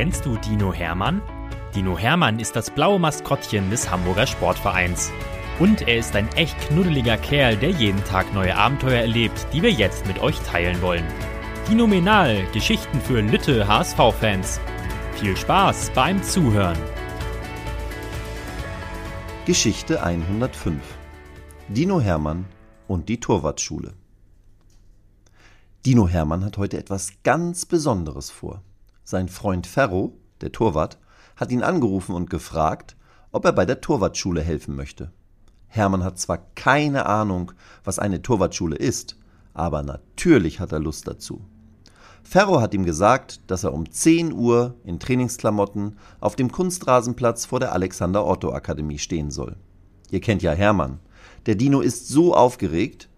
Kennst du Dino Hermann? Dino Hermann ist das blaue Maskottchen des Hamburger Sportvereins. Und er ist ein echt knuddeliger Kerl, der jeden Tag neue Abenteuer erlebt, die wir jetzt mit euch teilen wollen. Phänomenal, Geschichten für Lütte HSV-Fans. Viel Spaß beim Zuhören. Geschichte 105 Dino Hermann und die Torwartschule. Dino Hermann hat heute etwas ganz Besonderes vor. Sein Freund Ferro, der Torwart, hat ihn angerufen und gefragt, ob er bei der Torwartschule helfen möchte. Hermann hat zwar keine Ahnung, was eine Torwartschule ist, aber natürlich hat er Lust dazu. Ferro hat ihm gesagt, dass er um 10 Uhr in Trainingsklamotten auf dem Kunstrasenplatz vor der Alexander Otto Akademie stehen soll. Ihr kennt ja Hermann. Der Dino ist so aufgeregt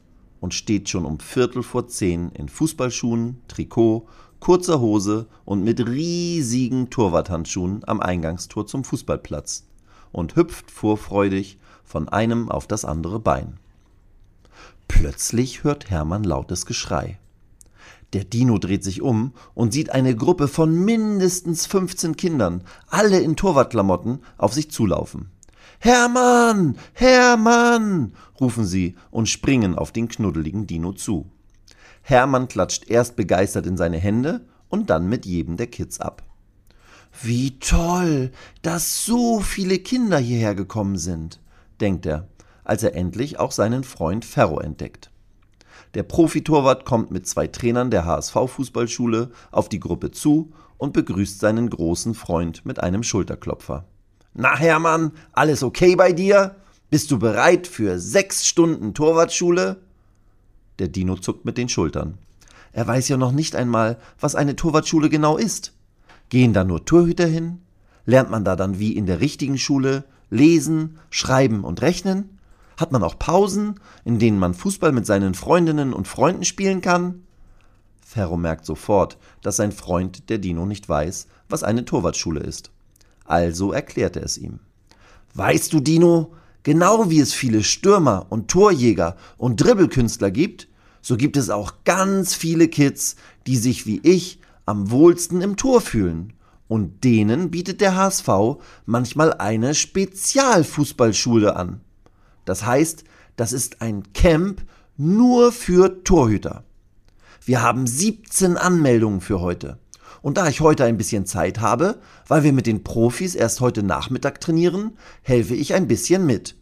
und steht schon um Viertel vor zehn in Fußballschuhen, Trikot kurzer Hose und mit riesigen Torwarthandschuhen am Eingangstor zum Fußballplatz und hüpft vorfreudig von einem auf das andere Bein. Plötzlich hört Hermann lautes Geschrei. Der Dino dreht sich um und sieht eine Gruppe von mindestens 15 Kindern, alle in Torwartklamotten, auf sich zulaufen. Hermann! Hermann! rufen sie und springen auf den knuddeligen Dino zu. Hermann klatscht erst begeistert in seine Hände und dann mit jedem der Kids ab. Wie toll, dass so viele Kinder hierher gekommen sind, denkt er, als er endlich auch seinen Freund Ferro entdeckt. Der Profitorwart kommt mit zwei Trainern der HSV-Fußballschule auf die Gruppe zu und begrüßt seinen großen Freund mit einem Schulterklopfer. Na Hermann, alles okay bei dir? Bist du bereit für sechs Stunden Torwartschule? Der Dino zuckt mit den Schultern. Er weiß ja noch nicht einmal, was eine Torwartschule genau ist. Gehen da nur Torhüter hin? Lernt man da dann wie in der richtigen Schule lesen, schreiben und rechnen? Hat man auch Pausen, in denen man Fußball mit seinen Freundinnen und Freunden spielen kann? Ferro merkt sofort, dass sein Freund, der Dino, nicht weiß, was eine Torwartschule ist. Also erklärt er es ihm. Weißt du, Dino, Genau wie es viele Stürmer und Torjäger und Dribbelkünstler gibt, so gibt es auch ganz viele Kids, die sich wie ich am wohlsten im Tor fühlen. Und denen bietet der HSV manchmal eine Spezialfußballschule an. Das heißt, das ist ein Camp nur für Torhüter. Wir haben 17 Anmeldungen für heute. Und da ich heute ein bisschen Zeit habe, weil wir mit den Profis erst heute Nachmittag trainieren, helfe ich ein bisschen mit.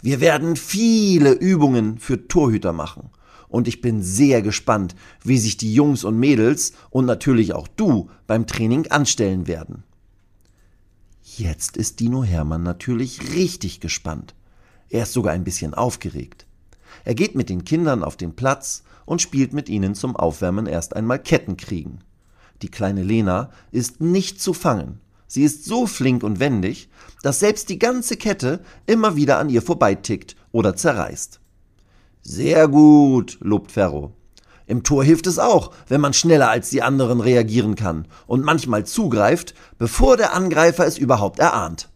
Wir werden viele Übungen für Torhüter machen. Und ich bin sehr gespannt, wie sich die Jungs und Mädels und natürlich auch du beim Training anstellen werden. Jetzt ist Dino Hermann natürlich richtig gespannt. Er ist sogar ein bisschen aufgeregt. Er geht mit den Kindern auf den Platz und spielt mit ihnen zum Aufwärmen erst einmal Kettenkriegen. Die kleine Lena ist nicht zu fangen. Sie ist so flink und wendig, dass selbst die ganze Kette immer wieder an ihr vorbeitickt oder zerreißt. Sehr gut, lobt Ferro. Im Tor hilft es auch, wenn man schneller als die anderen reagieren kann und manchmal zugreift, bevor der Angreifer es überhaupt erahnt.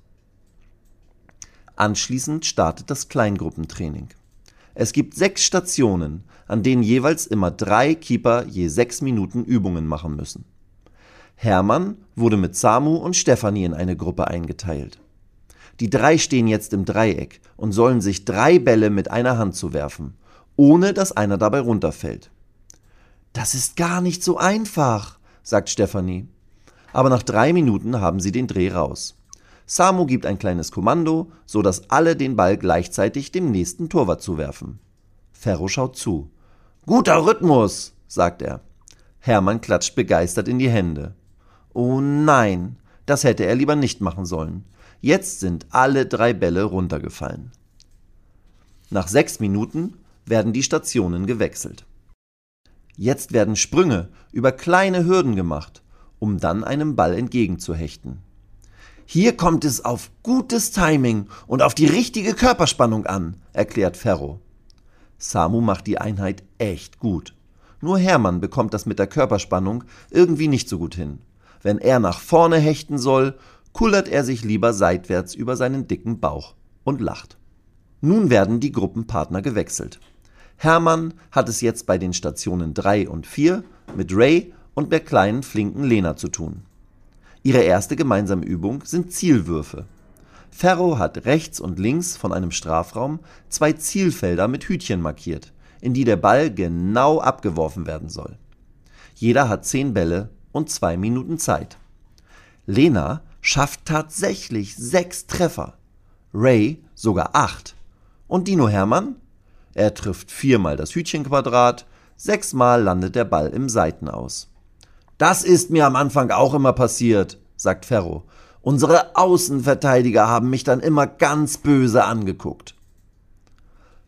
Anschließend startet das Kleingruppentraining. Es gibt sechs Stationen, an denen jeweils immer drei Keeper je sechs Minuten Übungen machen müssen. Hermann wurde mit Samu und Stefanie in eine Gruppe eingeteilt. Die drei stehen jetzt im Dreieck und sollen sich drei Bälle mit einer Hand zuwerfen, ohne dass einer dabei runterfällt. Das ist gar nicht so einfach, sagt Stefanie. Aber nach drei Minuten haben sie den Dreh raus. Samu gibt ein kleines Kommando, so dass alle den Ball gleichzeitig dem nächsten Torwart zuwerfen. Ferro schaut zu. Guter Rhythmus, sagt er. Hermann klatscht begeistert in die Hände. Oh nein, das hätte er lieber nicht machen sollen. Jetzt sind alle drei Bälle runtergefallen. Nach sechs Minuten werden die Stationen gewechselt. Jetzt werden Sprünge über kleine Hürden gemacht, um dann einem Ball entgegenzuhechten. Hier kommt es auf gutes Timing und auf die richtige Körperspannung an, erklärt Ferro. Samu macht die Einheit echt gut. Nur Hermann bekommt das mit der Körperspannung irgendwie nicht so gut hin. Wenn er nach vorne hechten soll, kullert er sich lieber seitwärts über seinen dicken Bauch und lacht. Nun werden die Gruppenpartner gewechselt. Hermann hat es jetzt bei den Stationen 3 und 4 mit Ray und der kleinen flinken Lena zu tun. Ihre erste gemeinsame Übung sind Zielwürfe. Ferro hat rechts und links von einem Strafraum zwei Zielfelder mit Hütchen markiert, in die der Ball genau abgeworfen werden soll. Jeder hat zehn Bälle und zwei Minuten Zeit. Lena schafft tatsächlich sechs Treffer, Ray sogar acht. Und Dino Hermann? Er trifft viermal das Hütchenquadrat, sechsmal landet der Ball im Seitenaus. Das ist mir am Anfang auch immer passiert, sagt Ferro. Unsere Außenverteidiger haben mich dann immer ganz böse angeguckt.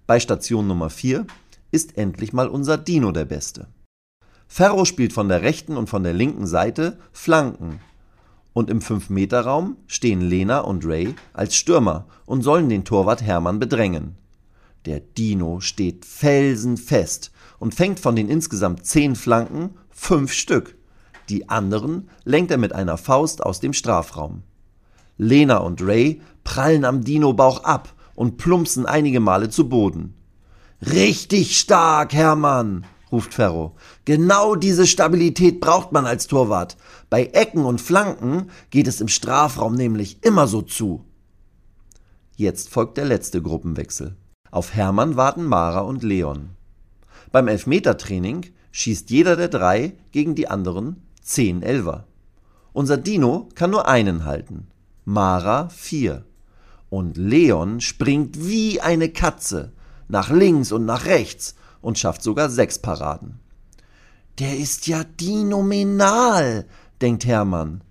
Bei Station Nummer 4 ist endlich mal unser Dino der Beste. Ferro spielt von der rechten und von der linken Seite Flanken. Und im 5-Meter-Raum stehen Lena und Ray als Stürmer und sollen den Torwart Hermann bedrängen. Der Dino steht felsenfest und fängt von den insgesamt zehn Flanken fünf Stück. Die anderen lenkt er mit einer Faust aus dem Strafraum. Lena und Ray prallen am Dino-Bauch ab und plumpsen einige Male zu Boden. Richtig stark, Hermann, ruft Ferro. Genau diese Stabilität braucht man als Torwart. Bei Ecken und Flanken geht es im Strafraum nämlich immer so zu. Jetzt folgt der letzte Gruppenwechsel. Auf Hermann warten Mara und Leon. Beim Elfmetertraining schießt jeder der drei gegen die anderen 10 Elver. Unser Dino kann nur einen halten. Mara 4. Und Leon springt wie eine Katze nach links und nach rechts und schafft sogar sechs Paraden. Der ist ja dinominal, denkt Hermann.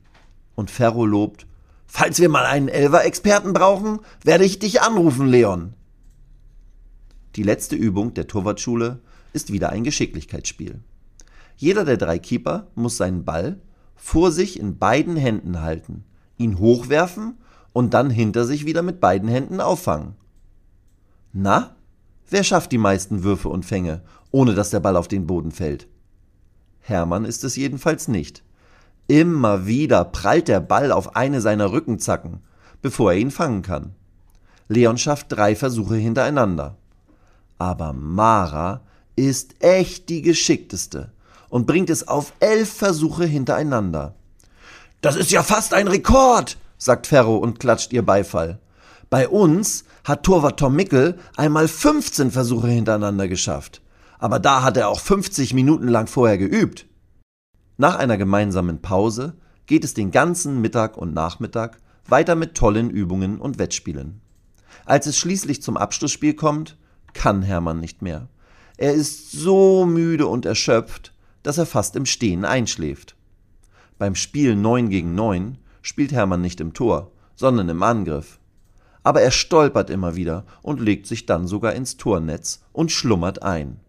Und Ferro lobt, falls wir mal einen Elver-Experten brauchen, werde ich dich anrufen, Leon. Die letzte Übung der Torwartschule ist wieder ein Geschicklichkeitsspiel. Jeder der drei Keeper muss seinen Ball vor sich in beiden Händen halten, ihn hochwerfen und dann hinter sich wieder mit beiden Händen auffangen. Na, wer schafft die meisten Würfe und Fänge, ohne dass der Ball auf den Boden fällt? Hermann ist es jedenfalls nicht. Immer wieder prallt der Ball auf eine seiner Rückenzacken, bevor er ihn fangen kann. Leon schafft drei Versuche hintereinander. Aber Mara ist echt die geschickteste und bringt es auf elf Versuche hintereinander. Das ist ja fast ein Rekord, sagt Ferro und klatscht ihr Beifall. Bei uns hat Torwart Tom Mickel einmal 15 Versuche hintereinander geschafft. Aber da hat er auch 50 Minuten lang vorher geübt. Nach einer gemeinsamen Pause geht es den ganzen Mittag und Nachmittag weiter mit tollen Übungen und Wettspielen. Als es schließlich zum Abschlussspiel kommt, kann Hermann nicht mehr. Er ist so müde und erschöpft, dass er fast im Stehen einschläft. Beim Spiel 9 gegen 9 spielt Hermann nicht im Tor, sondern im Angriff. Aber er stolpert immer wieder und legt sich dann sogar ins Tornetz und schlummert ein.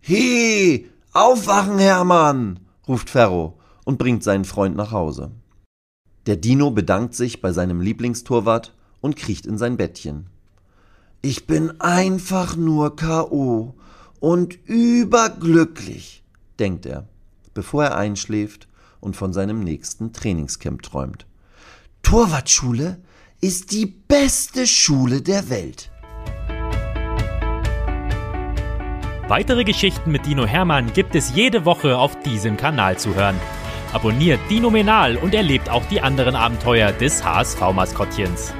He, aufwachen, Hermann, ruft Ferro und bringt seinen Freund nach Hause. Der Dino bedankt sich bei seinem Lieblingstorwart und kriecht in sein Bettchen. Ich bin einfach nur K.O. und überglücklich, denkt er, bevor er einschläft und von seinem nächsten Trainingscamp träumt. Torwartschule ist die beste Schule der Welt. Weitere Geschichten mit Dino Hermann gibt es jede Woche auf diesem Kanal zu hören. Abonniert Dino Menal und erlebt auch die anderen Abenteuer des HSV-Maskottchens.